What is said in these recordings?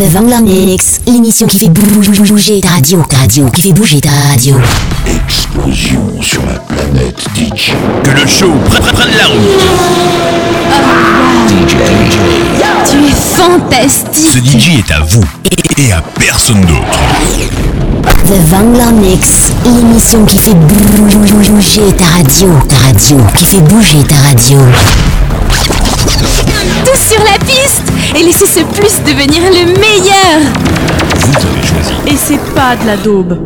The Vangler Mix, l'émission qui fait bouger ta radio, ta radio, qui fait bouger ta radio. Explosion sur la planète DJ. Que le show prenne la route. DJ. Tu es fantastique. Ce DJ est à vous et à personne d'autre. The Vangler Mix, l'émission qui fait bouger ta radio, ta radio, qui fait bouger ta radio. Tous sur la piste et laissez ce plus devenir le meilleur. Vous avez choisi. Et c'est pas de la daube.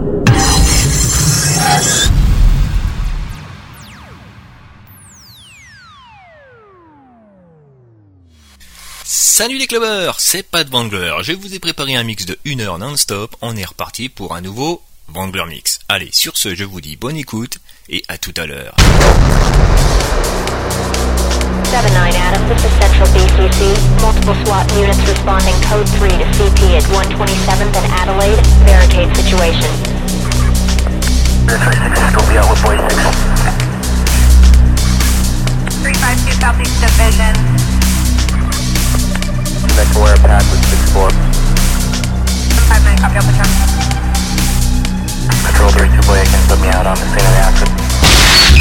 Salut les clubbers, c'est Pat Wangler. Je vous ai préparé un mix de 1 heure non-stop. On est reparti pour un nouveau Wangler Mix. Allez, sur ce, je vous dis bonne écoute et à tout à l'heure. 79 Adam, this is Central BCC. Multiple SWAT units responding code 3 to CP at 127th and Adelaide. Barricade situation. Air 36, go be out with boy 6. 352 Southeast Division. Connect aware path with 6-4. 59 copy off the truck. Patrol 32 boy, can put me out on the scene of the accident.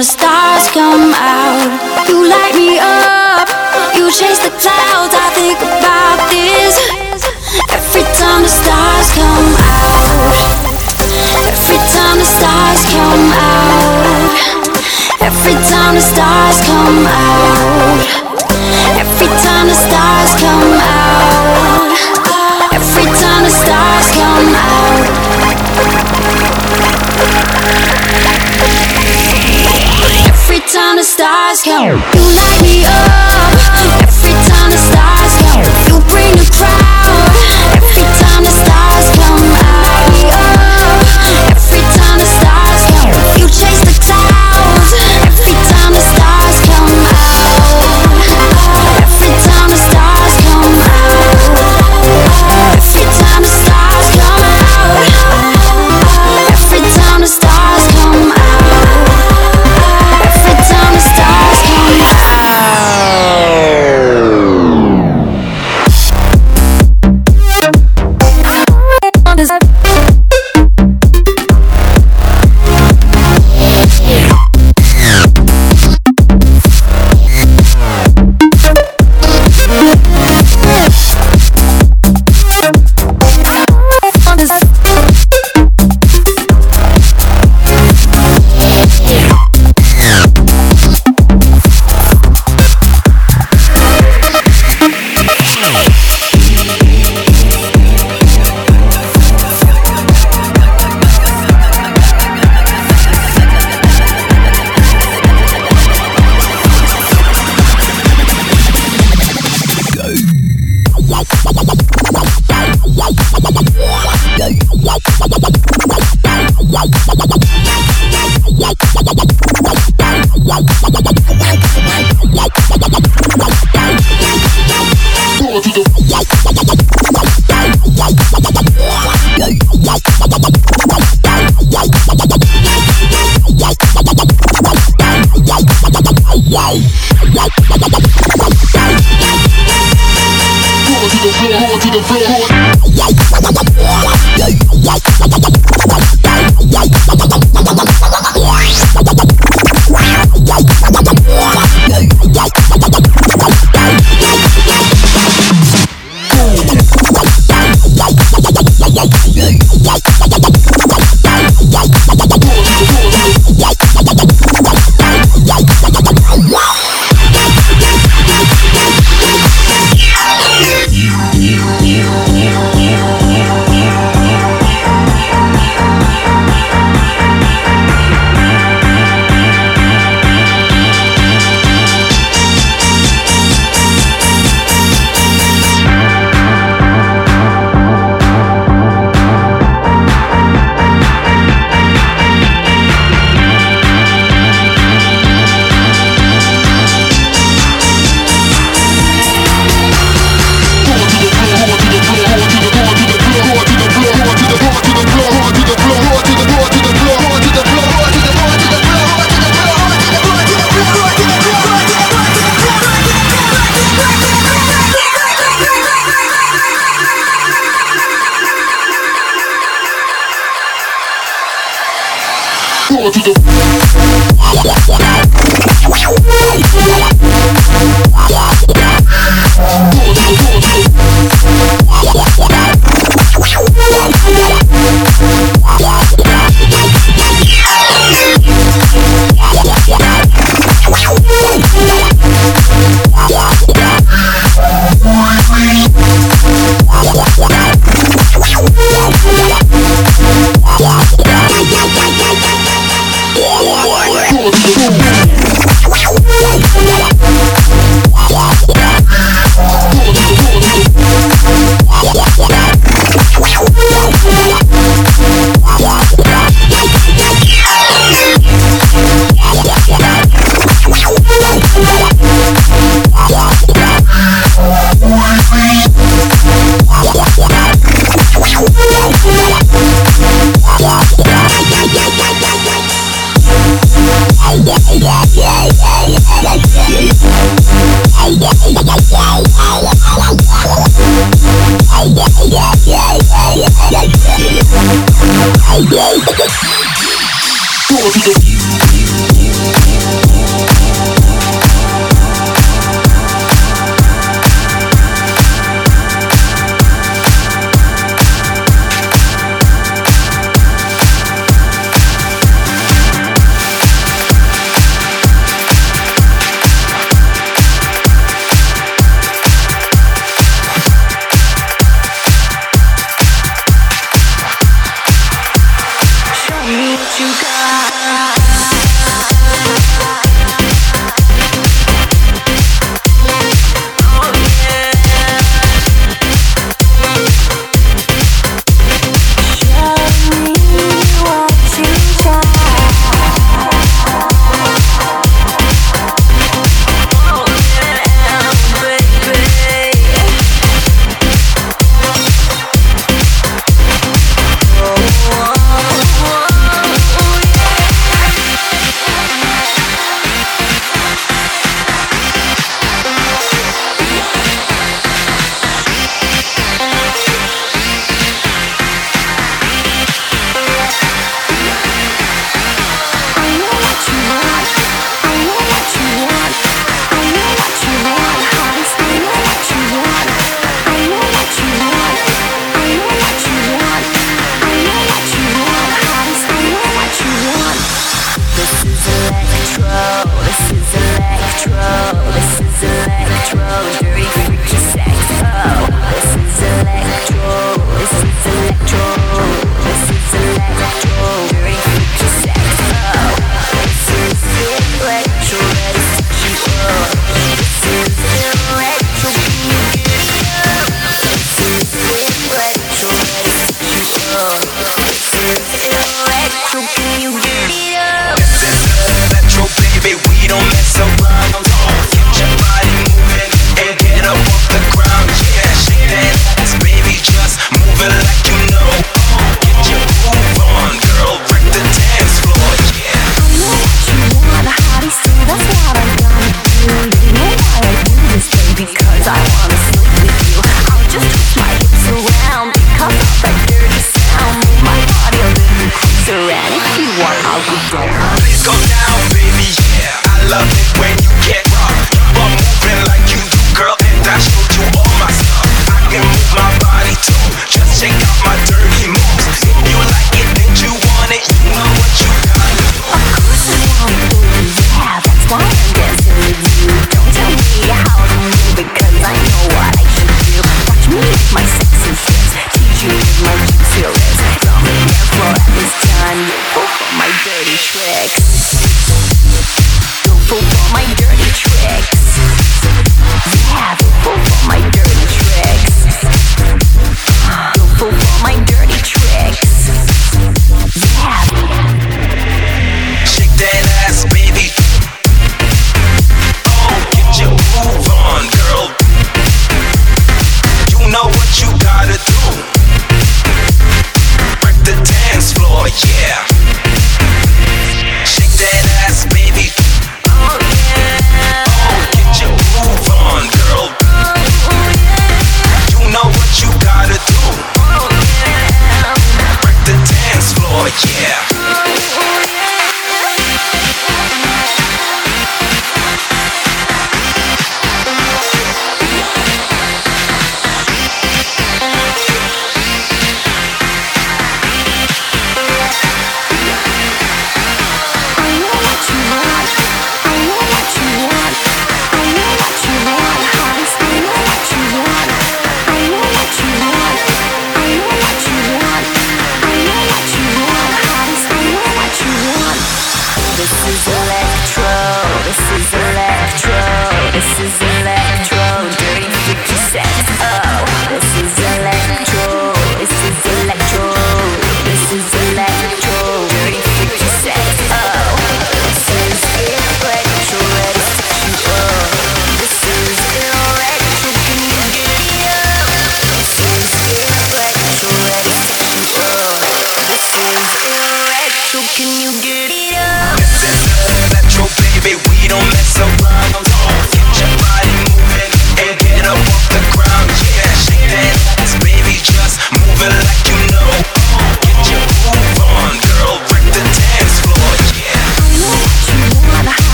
the stars come out. You light me up, you chase the clouds. I think about this every time the stars come out. Every time the stars come out. Every time the stars come out. Every time the stars come out. You light me up.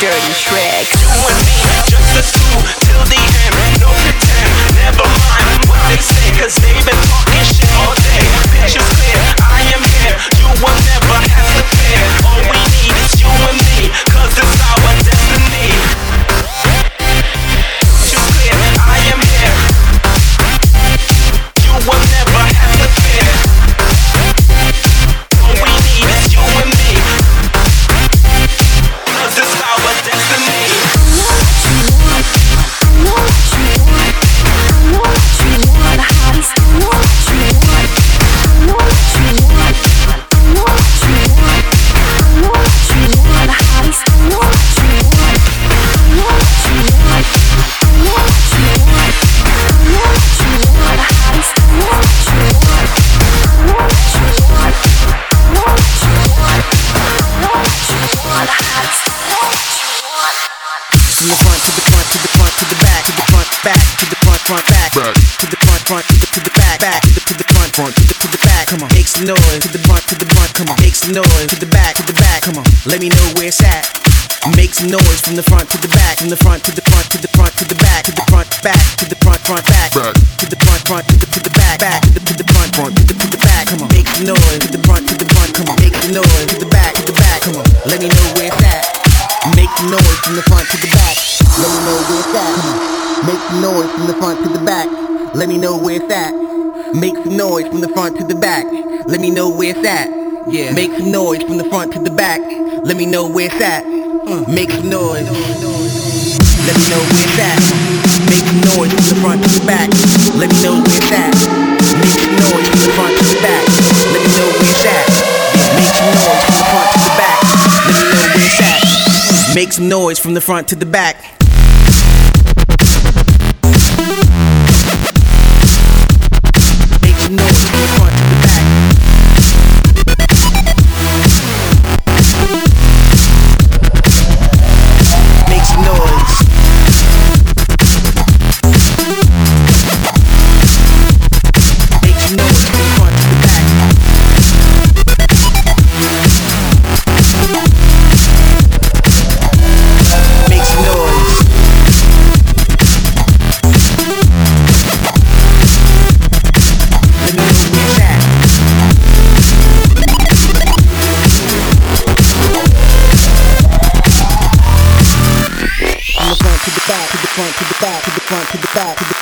Dirty tricks. You and me, just the two some noise to the back to the back. Come on, let me know where it's at. Make some noise from the front to the back, from the front to the front to the front to the back to the front back to the front front back to the front front to the to the back back to the to the front front to the to the back. Come on, make some noise to the front to the front. Come on, make some noise to the back to the back. Come on, let me know where it's at. Make some noise from the front to the back. Let me know where it's at. Come on. Make some noise from the front to the back. Let me know where it's at. Make some noise from the front to the back. Let me know where it's at. Yeah. Make some noise from the front to the back. Let me know where it's at. Mm. Make some noise. Let me know where it's at. Make some noise from the front to the back. Let me know where it's at. Make some noise from the front to the back. Let me know where it's at. Make some noise from the front to the back. Let me know where it's at. Make some noise from the front to the back.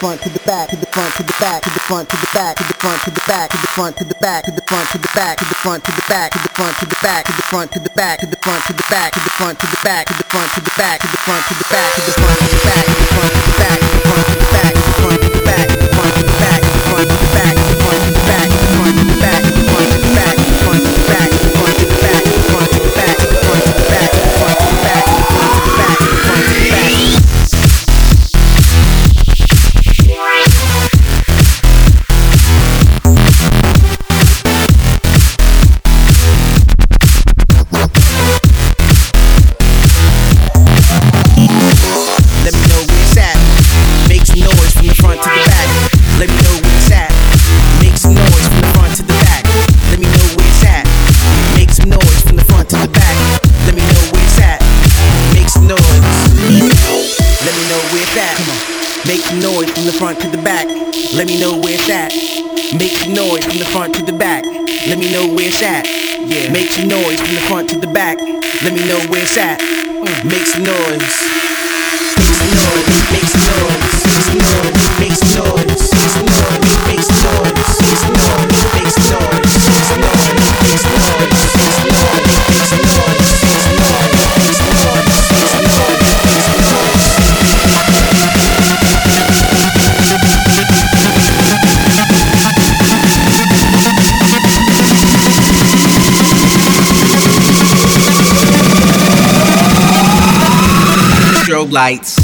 Front to the back, to the front to the back, to the front to the back, to the front to the back, to the front to the back, to the front to the back, to the front to the back, to the front to the back, to the front to the back, to the front to the back, to the front to the back, to the front to the back, to the front to the back, to the front to the back, to the front to the back, to the front to the back, shot. Make some noise. Lights.